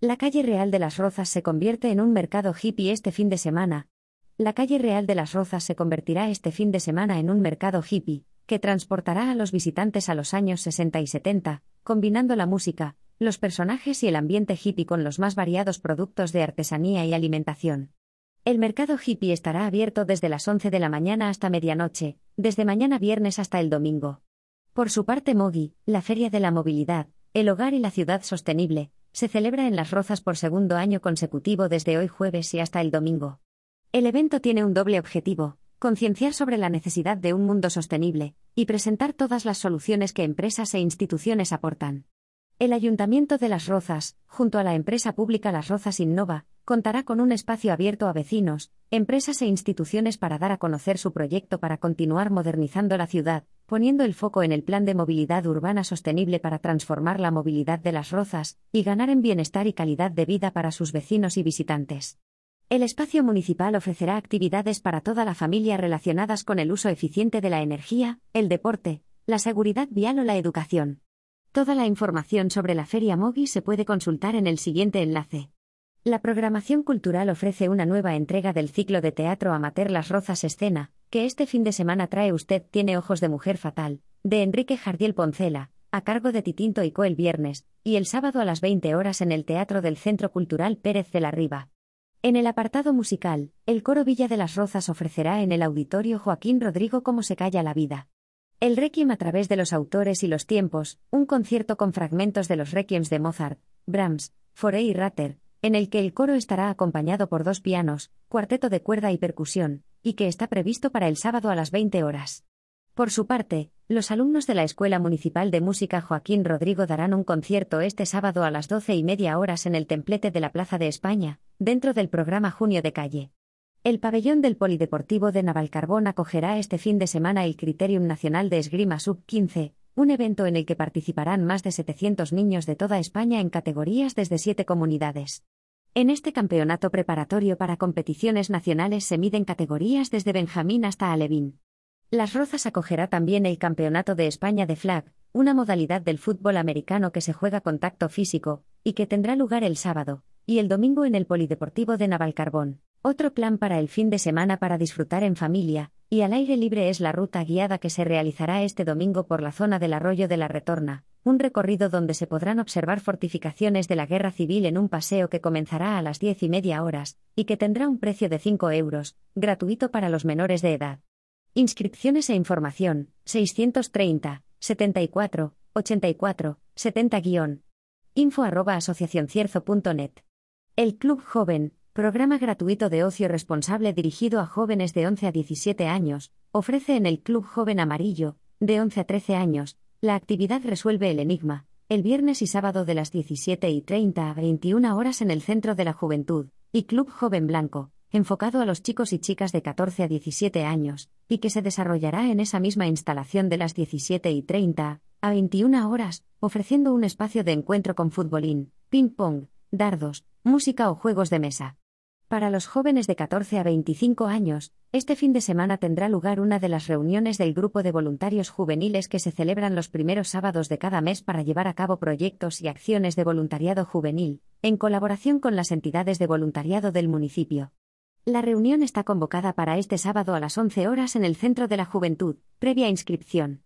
La calle Real de las Rozas se convierte en un mercado hippie este fin de semana. La calle Real de las Rozas se convertirá este fin de semana en un mercado hippie, que transportará a los visitantes a los años 60 y 70, combinando la música, los personajes y el ambiente hippie con los más variados productos de artesanía y alimentación. El mercado hippie estará abierto desde las 11 de la mañana hasta medianoche, desde mañana viernes hasta el domingo. Por su parte, Mogi, la Feria de la Movilidad, el Hogar y la Ciudad Sostenible, se celebra en Las Rozas por segundo año consecutivo desde hoy jueves y hasta el domingo. El evento tiene un doble objetivo, concienciar sobre la necesidad de un mundo sostenible, y presentar todas las soluciones que empresas e instituciones aportan. El Ayuntamiento de Las Rozas, junto a la empresa pública Las Rozas Innova, contará con un espacio abierto a vecinos, empresas e instituciones para dar a conocer su proyecto para continuar modernizando la ciudad, poniendo el foco en el plan de movilidad urbana sostenible para transformar la movilidad de Las Rozas y ganar en bienestar y calidad de vida para sus vecinos y visitantes. El espacio municipal ofrecerá actividades para toda la familia relacionadas con el uso eficiente de la energía, el deporte, la seguridad vial o la educación. Toda la información sobre la Feria Mogi se puede consultar en el siguiente enlace. La programación cultural ofrece una nueva entrega del ciclo de teatro amateur Las Rozas Escena, que este fin de semana trae Usted tiene ojos de mujer fatal, de Enrique Jardiel Poncela, a cargo de Titinto y Co el viernes, y el sábado a las 20 horas en el Teatro del Centro Cultural Pérez de la Riva. En el apartado musical, el coro Villa de las Rozas ofrecerá en el auditorio Joaquín Rodrigo Cómo se calla la vida. El Requiem a través de los autores y los tiempos, un concierto con fragmentos de los Requiems de Mozart, Brahms, Fauré y Ratter, en el que el coro estará acompañado por dos pianos, cuarteto de cuerda y percusión, y que está previsto para el sábado a las 20 horas. Por su parte, los alumnos de la Escuela Municipal de Música Joaquín Rodrigo darán un concierto este sábado a las 12 y media horas en el templete de la Plaza de España, dentro del programa Junio de Calle. El pabellón del Polideportivo de Navalcarbón acogerá este fin de semana el Criterium Nacional de Esgrima Sub-15, un evento en el que participarán más de 700 niños de toda España en categorías desde siete comunidades. En este campeonato preparatorio para competiciones nacionales se miden categorías desde Benjamín hasta Alevín. Las Rozas acogerá también el Campeonato de España de Flag, una modalidad del fútbol americano que se juega con tacto físico, y que tendrá lugar el sábado, y el domingo en el Polideportivo de Navalcarbón. Otro plan para el fin de semana para disfrutar en familia y al aire libre es la ruta guiada que se realizará este domingo por la zona del arroyo de la Retorna, un recorrido donde se podrán observar fortificaciones de la guerra civil en un paseo que comenzará a las diez y media horas, y que tendrá un precio de 5 euros, gratuito para los menores de edad. Inscripciones e información, 630, 74, 84, 70 info arroba asociacioncierzo.net. El Club Joven, Programa gratuito de ocio responsable dirigido a jóvenes de 11 a 17 años, ofrece en el Club Joven Amarillo, de 11 a 13 años, la actividad Resuelve el Enigma, el viernes y sábado de las 17 y 30 a 21 horas en el Centro de la Juventud, y Club Joven Blanco, enfocado a los chicos y chicas de 14 a 17 años, y que se desarrollará en esa misma instalación de las 17 y 30 a 21 horas, ofreciendo un espacio de encuentro con futbolín, ping-pong, dardos, música o juegos de mesa. Para los jóvenes de 14 a 25 años, este fin de semana tendrá lugar una de las reuniones del grupo de voluntarios juveniles que se celebran los primeros sábados de cada mes para llevar a cabo proyectos y acciones de voluntariado juvenil, en colaboración con las entidades de voluntariado del municipio. La reunión está convocada para este sábado a las 11 horas en el Centro de la Juventud, previa inscripción.